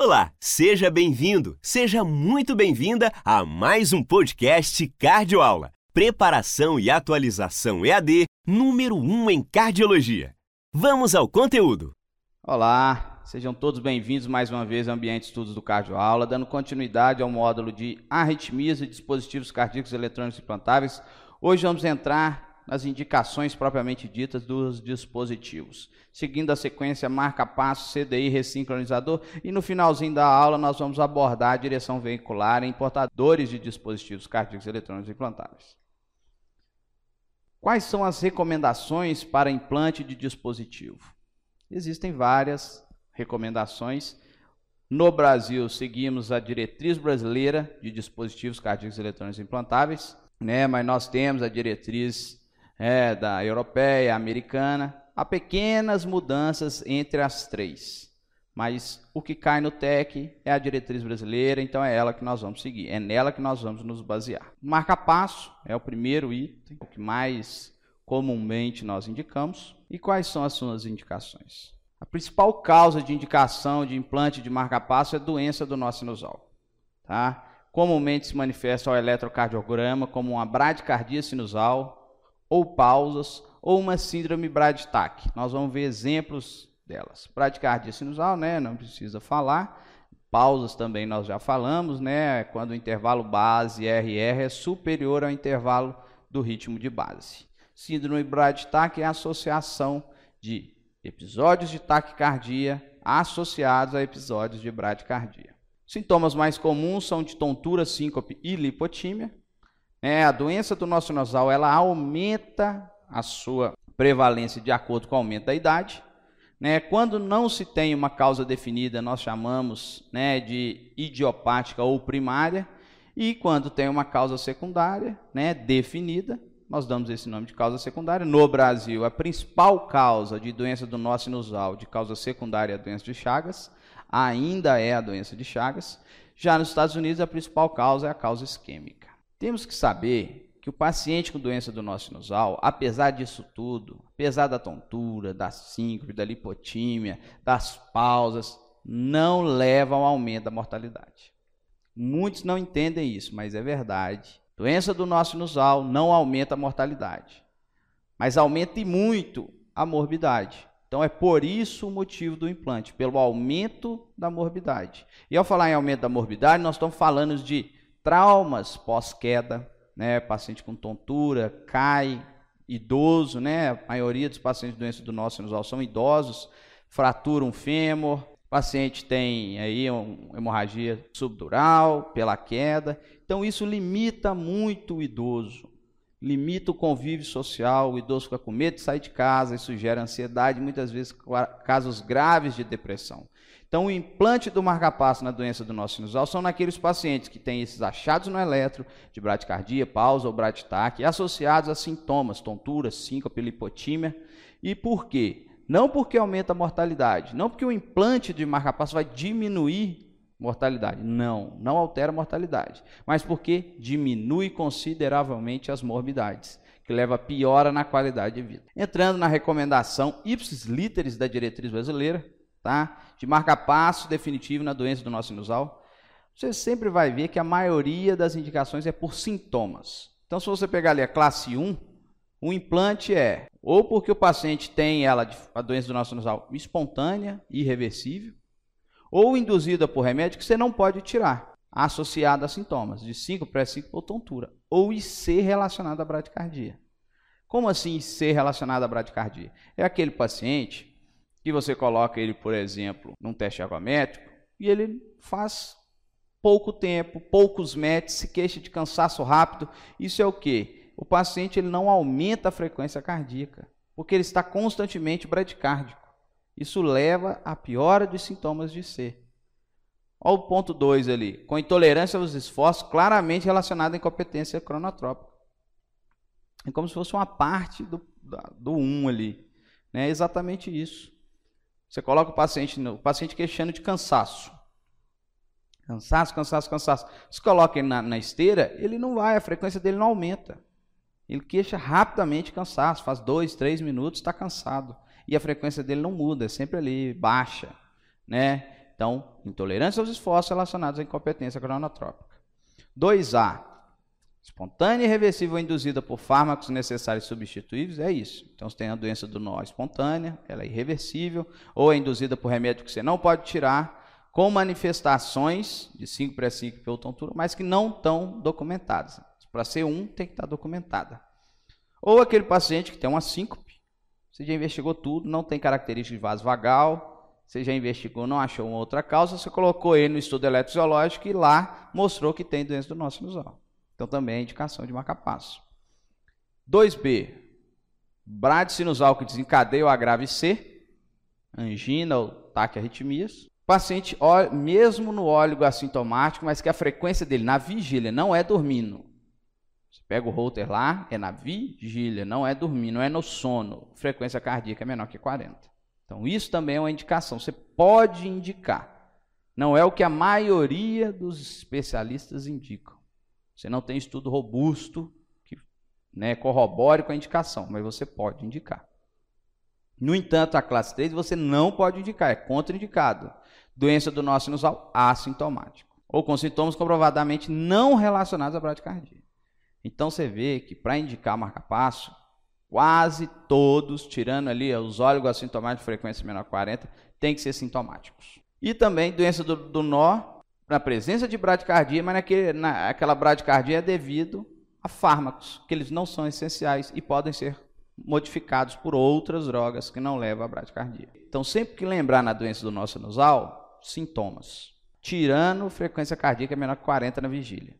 Olá, seja bem-vindo, seja muito bem-vinda a mais um podcast Cardioaula. Preparação e atualização EAD número 1 em cardiologia. Vamos ao conteúdo. Olá, sejam todos bem-vindos mais uma vez ao Ambiente Estudos do Cardioaula, dando continuidade ao módulo de arritmias e dispositivos cardíacos eletrônicos implantáveis. Hoje vamos entrar nas indicações propriamente ditas dos dispositivos. Seguindo a sequência marca-passo, CDI, ressincronizador e no finalzinho da aula nós vamos abordar a direção veicular em portadores de dispositivos cardíacos eletrônicos implantáveis. Quais são as recomendações para implante de dispositivo? Existem várias recomendações. No Brasil, seguimos a diretriz brasileira de dispositivos cardíacos eletrônicos implantáveis, né? mas nós temos a diretriz é, da europeia, americana. Há pequenas mudanças entre as três, mas o que cai no TEC é a diretriz brasileira, então é ela que nós vamos seguir, é nela que nós vamos nos basear. Marca-passo é o primeiro item, o que mais comumente nós indicamos. E quais são as suas indicações? A principal causa de indicação de implante de marca-passo é doença do nó sinusal. Tá? Comumente se manifesta ao eletrocardiograma como uma bradicardia sinusal, ou pausas, ou uma síndrome Brad-Tack. Nós vamos ver exemplos delas. Bradicardia sinusal, né, não precisa falar. Pausas também nós já falamos, né, quando o intervalo base RR é superior ao intervalo do ritmo de base. Síndrome Brad-Tack é a associação de episódios de taquicardia associados a episódios de bradicardia. Sintomas mais comuns são de tontura, síncope e lipotímia. É, a doença do nosso nasal ela aumenta a sua prevalência de acordo com o aumento da idade. Né? Quando não se tem uma causa definida, nós chamamos né, de idiopática ou primária. E quando tem uma causa secundária né, definida, nós damos esse nome de causa secundária. No Brasil, a principal causa de doença do nó sinusal, de causa secundária, é a doença de Chagas, ainda é a doença de Chagas. Já nos Estados Unidos, a principal causa é a causa isquêmica. Temos que saber que o paciente com doença do nó sinusal, apesar disso tudo, apesar da tontura, da síncope, da lipotímia, das pausas, não leva ao aumento da mortalidade. Muitos não entendem isso, mas é verdade. Doença do nó sinusal não aumenta a mortalidade, mas aumenta e muito a morbidade. Então é por isso o motivo do implante, pelo aumento da morbidade. E ao falar em aumento da morbidade, nós estamos falando de traumas pós-queda, né? Paciente com tontura, cai, idoso, né? A maioria dos pacientes de doença do nó sinusal são idosos, fratura um fêmur, paciente tem aí uma hemorragia subdural pela queda. Então isso limita muito o idoso, limita o convívio social, o idoso fica com medo de sair de casa, isso gera ansiedade, muitas vezes casos graves de depressão. Então, o implante do marcapasso na doença do nosso sinusal são naqueles pacientes que têm esses achados no eletro, de bradicardia, pausa ou braditaque, associados a sintomas, tontura, síncope, lipotímia. E por quê? Não porque aumenta a mortalidade, não porque o implante de marcapasso vai diminuir mortalidade. Não, não altera a mortalidade, mas porque diminui consideravelmente as morbidades, que leva a piora na qualidade de vida. Entrando na recomendação ipsis literis da diretriz brasileira, tá? de marca-passo definitivo na doença do nosso sinusal, você sempre vai ver que a maioria das indicações é por sintomas. Então, se você pegar ali a classe 1, o implante é ou porque o paciente tem ela, a doença do nosso sinusal, espontânea, irreversível, ou induzida por remédio que você não pode tirar, associada a sintomas de 5, pré-5 ou tontura, ou IC relacionado à bradicardia. Como assim IC relacionado à bradicardia? É aquele paciente que você coloca ele, por exemplo, num teste ergométrico e ele faz pouco tempo, poucos metros, se queixa de cansaço rápido. Isso é o que? O paciente ele não aumenta a frequência cardíaca, porque ele está constantemente bradicárdico. Isso leva à piora dos sintomas de C. Olha o ponto 2 ali, com intolerância aos esforços claramente relacionada à incompetência cronotrópica. É como se fosse uma parte do 1 do um ali. Né? É exatamente isso. Você coloca o paciente, o paciente queixando de cansaço. Cansaço, cansaço, cansaço. Se coloca ele na, na esteira, ele não vai, a frequência dele não aumenta. Ele queixa rapidamente cansaço, faz dois, três minutos, está cansado. E a frequência dele não muda, é sempre ali, baixa. Né? Então, intolerância aos esforços relacionados à incompetência cronotrópica. 2A. Espontânea e reversível induzida por fármacos necessários substituíveis, é isso. Então, você tem a doença do nó espontânea, ela é irreversível, ou é induzida por remédio que você não pode tirar, com manifestações de 5 para 5 pela tontura, mas que não estão documentadas. Para ser um, tem que estar documentada. Ou aquele paciente que tem uma síncope, você já investigou tudo, não tem característica de vaso vagal, você já investigou, não achou uma outra causa, você colocou ele no estudo eletrofisiológico e lá mostrou que tem doença do nosso sinusal. Então também é indicação de marca-passo. 2B, brade sinusal que desencadeia o agrave C, angina ou taquiarritmias. Paciente, mesmo no óleo assintomático, mas que a frequência dele na vigília não é dormindo, você pega o holter lá, é na vigília, não é dormir, não é no sono. Frequência cardíaca é menor que 40. Então, isso também é uma indicação. Você pode indicar. Não é o que a maioria dos especialistas indicam. Você não tem estudo robusto que né, corrobore com a indicação, mas você pode indicar. No entanto, a classe 3 você não pode indicar, é contraindicado. Doença do nosso sinusal assintomático. Ou com sintomas comprovadamente não relacionados à bradicardia. Então você vê que para indicar marca-passo, quase todos, tirando ali os óleos assintomáticos de frequência menor que 40, tem que ser sintomáticos. E também doença do, do nó, na presença de bradicardia, mas naquele, naquela bradicardia é devido a fármacos, que eles não são essenciais e podem ser modificados por outras drogas que não levam à bradicardia. Então, sempre que lembrar na doença do nó sinusal, sintomas. Tirando frequência cardíaca menor que 40 na vigília.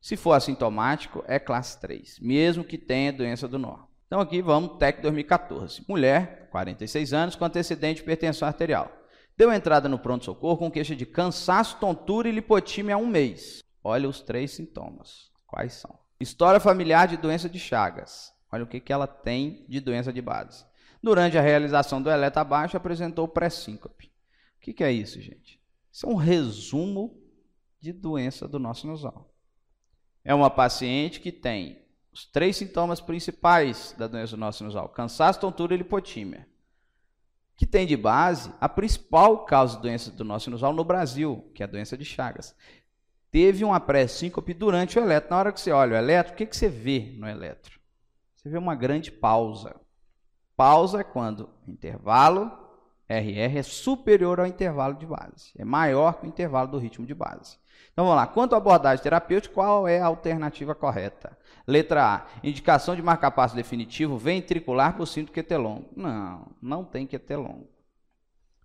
Se for assintomático, é classe 3, mesmo que tenha doença do nó. Então aqui vamos, TEC 2014. Mulher, 46 anos, com antecedente de hipertensão arterial. Deu entrada no pronto-socorro com queixa de cansaço, tontura e lipotímia há um mês. Olha os três sintomas. Quais são? História familiar de doença de Chagas. Olha o que, que ela tem de doença de base. Durante a realização do eletro abaixo, apresentou pré-síncope. O que, que é isso, gente? Isso é um resumo de doença do nosso nasal. É uma paciente que tem os três sintomas principais da doença do nosso sinusal: cansaço, tontura e lipotímia. Que tem de base a principal causa de doença do nosso sinusal no Brasil, que é a doença de Chagas. Teve uma pré-síncope durante o eletro. Na hora que você olha o eletro, o que, que você vê no eletro? Você vê uma grande pausa. Pausa é quando o intervalo RR é superior ao intervalo de base, é maior que o intervalo do ritmo de base. Então vamos lá. Quanto à abordagem terapêutica, qual é a alternativa correta? Letra A. Indicação de marcapasso definitivo ventricular por cinto QT Não, não tem QT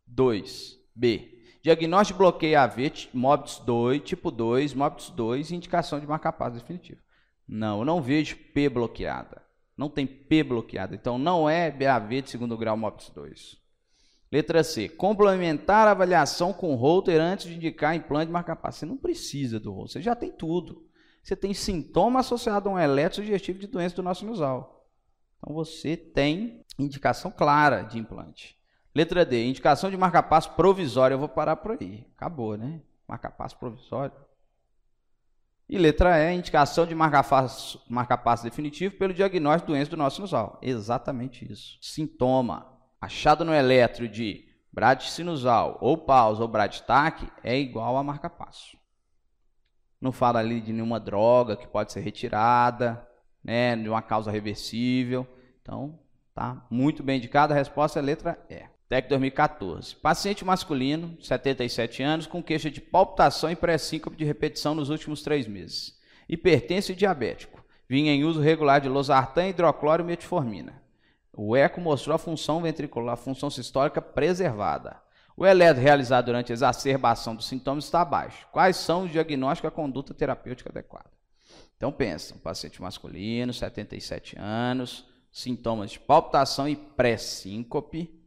2. B. Diagnóstico de bloqueio AV, MOBITS 2, tipo 2, MOBITS 2, indicação de marcapasso definitivo. Não, eu não vejo P bloqueada. Não tem P bloqueada. Então não é BAV de segundo grau MOBITS 2. Letra C. Complementar a avaliação com Holter antes de indicar implante de marca-passo. Você não precisa do Holter, você já tem tudo. Você tem sintoma associado a um eletrodigestivo de doença do nosso sinusal. Então você tem indicação clara de implante. Letra D. Indicação de marca-passo provisório. Eu vou parar por aí. Acabou, né? Marca-passo provisório. E letra E, indicação de marca-passo marca definitivo pelo diagnóstico de doença do nosso sinusal. Exatamente isso. Sintoma achado no eletro de sinusal ou pausa ou braditac é igual a marca-passo. Não fala ali de nenhuma droga que pode ser retirada, né, de uma causa reversível. Então, tá muito bem indicado. A resposta é a letra E. TEC 2014. Paciente masculino, 77 anos, com queixa de palpitação e pré-síncope de repetição nos últimos três meses. Hipertenso e diabético. Vinha em uso regular de losartan, hidrocloro e metformina. O eco mostrou a função ventricular, a função sistólica preservada. O eletro realizado durante a exacerbação dos sintomas está abaixo. Quais são os diagnósticos da conduta terapêutica adequada? Então pensa, um paciente masculino, 77 anos, sintomas de palpitação e pré-síncope,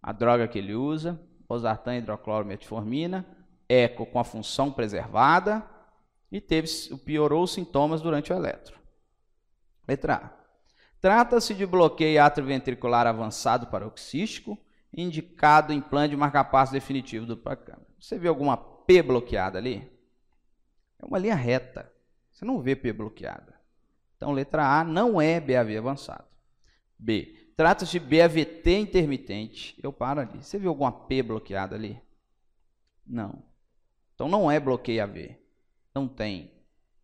a droga que ele usa, osartan, hidroclorometformina, eco com a função preservada e teve, piorou os sintomas durante o eletro. Letra A. Trata-se de bloqueio atrioventricular avançado paroxístico, indicado em plano de marcapasso definitivo do Pacama. Você vê alguma P bloqueada ali? É uma linha reta. Você não vê P bloqueada. Então, letra A não é BAV avançado. B. Trata-se de BAVT intermitente. Eu paro ali. Você viu alguma P bloqueada ali? Não. Então não é bloqueio AV. Não tem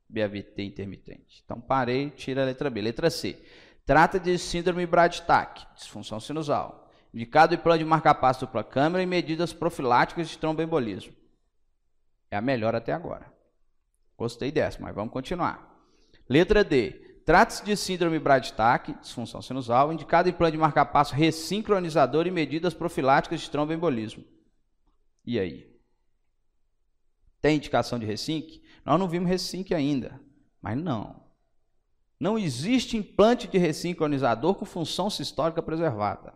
BAVT intermitente. Então parei, tira a letra B. Letra C. Trata de síndrome Brad-Tack, disfunção sinusal. Indicado em plano de marca-passo dupla câmera e medidas profiláticas de tromboembolismo. É a melhor até agora. Gostei dessa, mas vamos continuar. Letra D. Trata-se de síndrome Brad-Tack, disfunção sinusal, indicado em plano de marca-passo ressincronizador e medidas profiláticas de tromboembolismo. E aí? Tem indicação de resync? Nós não vimos resync ainda, mas não. Não existe implante de ressincronizador com função sistólica preservada.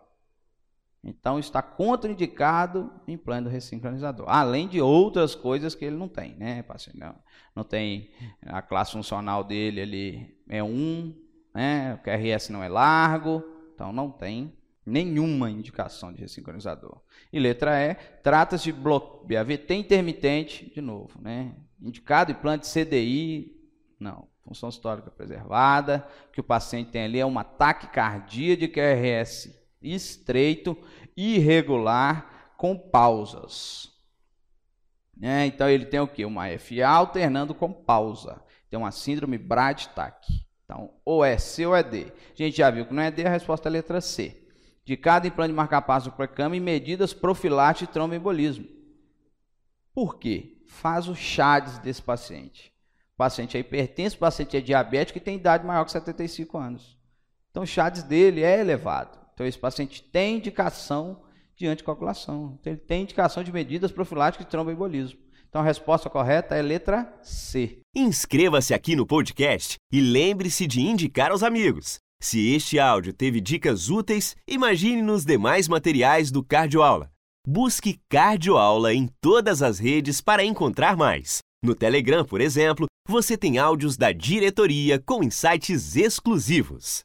Então está contraindicado o implante do ressincronizador, além de outras coisas que ele não tem, né? Não, não tem a classe funcional dele, ele é 1, né? O QRS não é largo, então não tem nenhuma indicação de ressincronizador. E letra E, trata-se de bloco BAVT intermitente, de novo, né? Indicado implante CDI, não. Função histórica preservada, que o paciente tem ali é uma taquicardia de QRS estreito, irregular, com pausas. É, então ele tem o que? Uma FA alternando com pausa. Tem uma síndrome Brad-Tack. Então, ou é C ou é D. A gente já viu que não é D, a resposta é a letra C. De cada implante de marca-passo para cama e medidas profiláticas de tromboembolismo. Por quê? Faz o CHADS desse paciente. O paciente é hipertenso, o paciente é diabético e tem idade maior que 75 anos. Então, o CHADS dele é elevado. Então, esse paciente tem indicação de anticoagulação. Então, ele tem indicação de medidas profiláticas de tromboembolismo. Então, a resposta correta é letra C. Inscreva-se aqui no podcast e lembre-se de indicar aos amigos. Se este áudio teve dicas úteis, imagine nos demais materiais do Cardioaula. Busque Cardioaula em todas as redes para encontrar mais. No Telegram, por exemplo, você tem áudios da diretoria com insights exclusivos.